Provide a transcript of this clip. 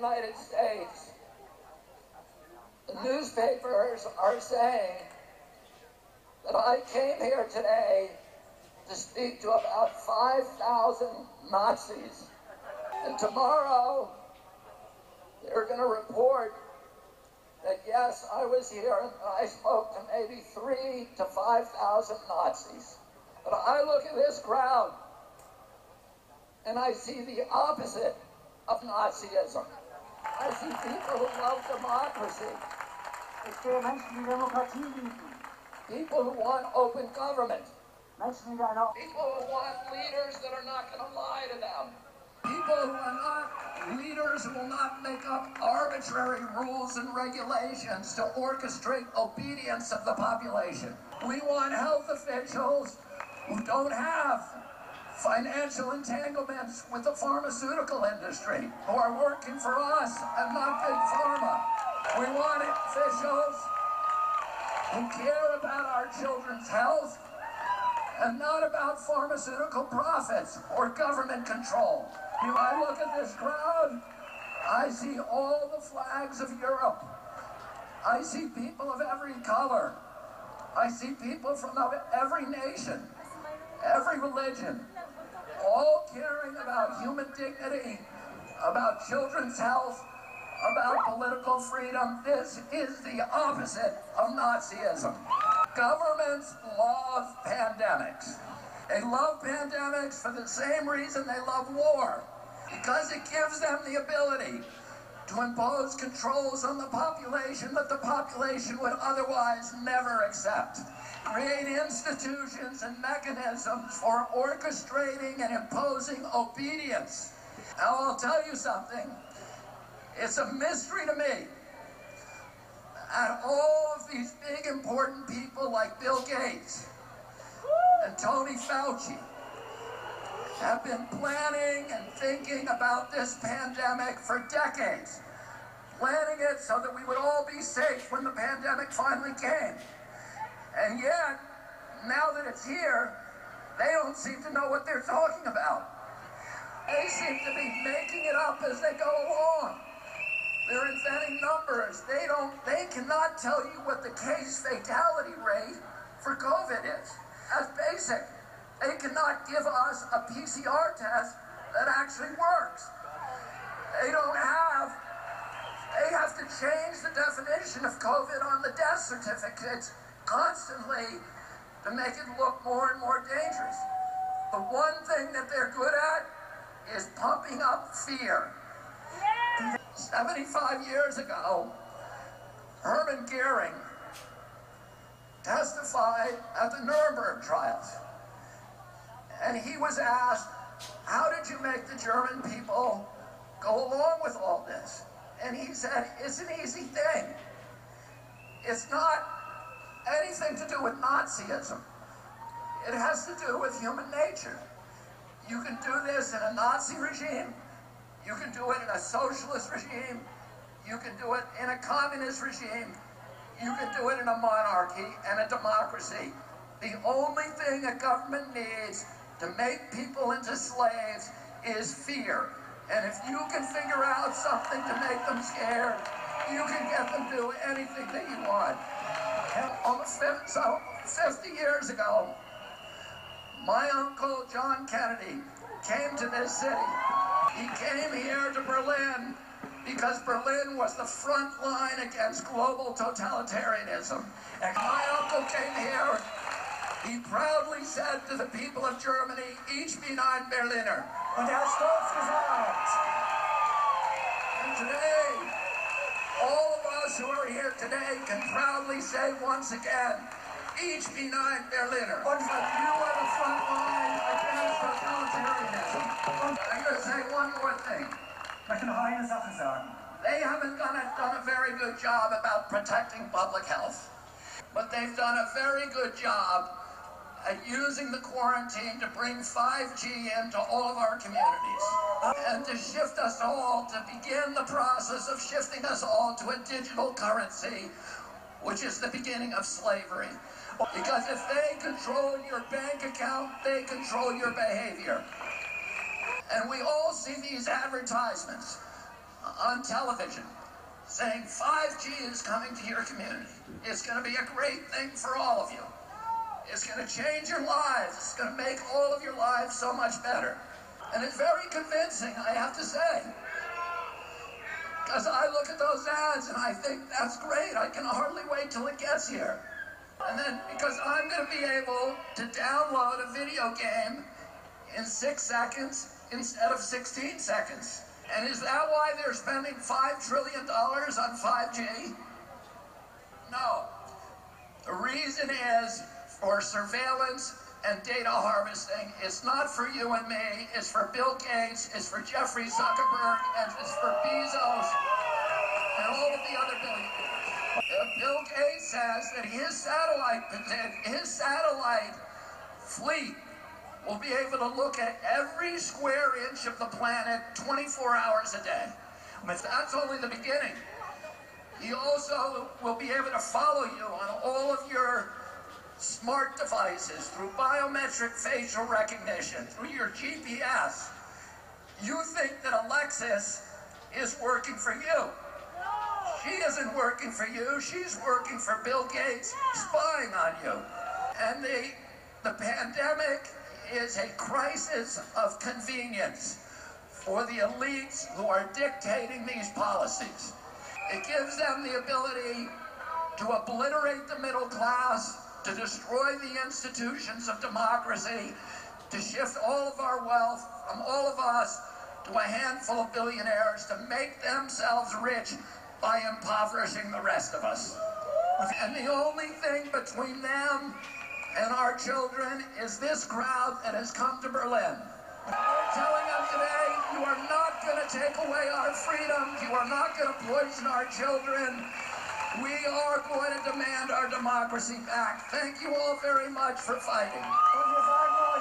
United States, the newspapers are saying that I came here today to speak to about 5,000 Nazis. And tomorrow, they're going to report that yes, I was here and I spoke to maybe three to 5,000 Nazis. But I look at this crowd and I see the opposite of Nazism. I see people who love democracy. Ich sehe Menschen, die Demokratie lieben. People who want open government. Menschen, die eine People who want leaders that are not going to lie to them. People who are not leaders who will not make up arbitrary rules and regulations to orchestrate obedience of the population. We want health officials who don't have financial entanglements with the pharmaceutical industry, who are working for us and not big pharma. We want officials who care about our children's health and not about pharmaceutical profits or government control. If I look at this crowd, I see all the flags of Europe. I see people of every color. I see people from every nation, every religion, all caring about human dignity, about children's health, about political freedom. This is the opposite of Nazism. Governments love pandemics. They love pandemics for the same reason they love war, because it gives them the ability to impose controls on the population that the population would otherwise never accept. Create institutions and mechanisms for orchestrating and imposing obedience. Now, I'll tell you something. It's a mystery to me. And all of these big important people like Bill Gates and Tony Fauci have been planning and thinking about this pandemic for decades. Planning it so that we would all be safe when the pandemic finally came. And yet, now that it's here, they don't seem to know what they're talking about. They seem to be making it up as they go along. They're inventing numbers. They don't they cannot tell you what the case fatality rate for COVID is. That's basic. They cannot give us a PCR test that actually works. They don't have they have to change the definition of COVID on the death certificates constantly to make it look more and more dangerous. The one thing that they're good at is pumping up fear. 75 years ago, Hermann Goering testified at the Nuremberg trials. And he was asked, how did you make the German people go along with all this? And he said, uh, it's an easy thing. It's not anything to do with Nazism. It has to do with human nature. You can do this in a Nazi regime. You can do it in a socialist regime. You can do it in a communist regime. You can do it in a monarchy and a democracy. The only thing a government needs to make people into slaves is fear. And if you can figure out something to make them scared, you can get them to do anything that you want. And almost 50, so 50 years ago, my uncle John Kennedy came to this city. He came here to Berlin because Berlin was the front line against global totalitarianism. And my uncle came here. He proudly said to the people of Germany, Ich bin ein Berliner. Und er hat stolz gesagt, And today, all of us who are here today can proudly say once again, Ich bin ein Berliner. und you are the front line against totalitarianism. Und I'm going to say one more thing. ich möchte noch eine Sache sagen. They haven't done a, done a very good job about protecting public health, but they've done a very good job at using the quarantine to bring 5G into all of our communities uh, and to shift us all, to begin the process of shifting us all to a digital currency, which is the beginning of slavery. Because if they control your bank account, they control your behavior. And we all see these advertisements on television saying 5G is coming to your community. It's going to be a great thing for all of you. It's going to change your lives. It's going to make all of your lives so much better. And it's very convincing, I have to say. Because I look at those ads and I think that's great. I can hardly wait till it gets here. And then because I'm going to be able to download a video game in six seconds instead of 16 seconds. And is that why they're spending $5 trillion on 5G? No. The reason for surveillance and data harvesting. It's not for you and me. It's for Bill Gates. It's for Jeffrey Zuckerberg. And it's for Bezos and all of the other billionaires. Bill Gates says that his satellite, his satellite fleet will be able to look at every square inch of the planet 24 hours a day. But that's only the beginning. He also will be able to follow you on all of your smart devices through biometric facial recognition, through your GPS. You think that Alexa is working for you. She isn't working for you. She's working for Bill Gates, spying on you. And the, the pandemic is a crisis of convenience for the elites who are dictating these policies. It gives them the ability to obliterate the middle class, to destroy the institutions of democracy, to shift all of our wealth from all of us to a handful of billionaires to make themselves rich by impoverishing the rest of us. And the only thing between them and our children is this crowd that has come to Berlin. We're telling them today, you are not going to take away our freedom. You are not going to poison our children. We are going to demand our democracy back. Thank you all very much for fighting.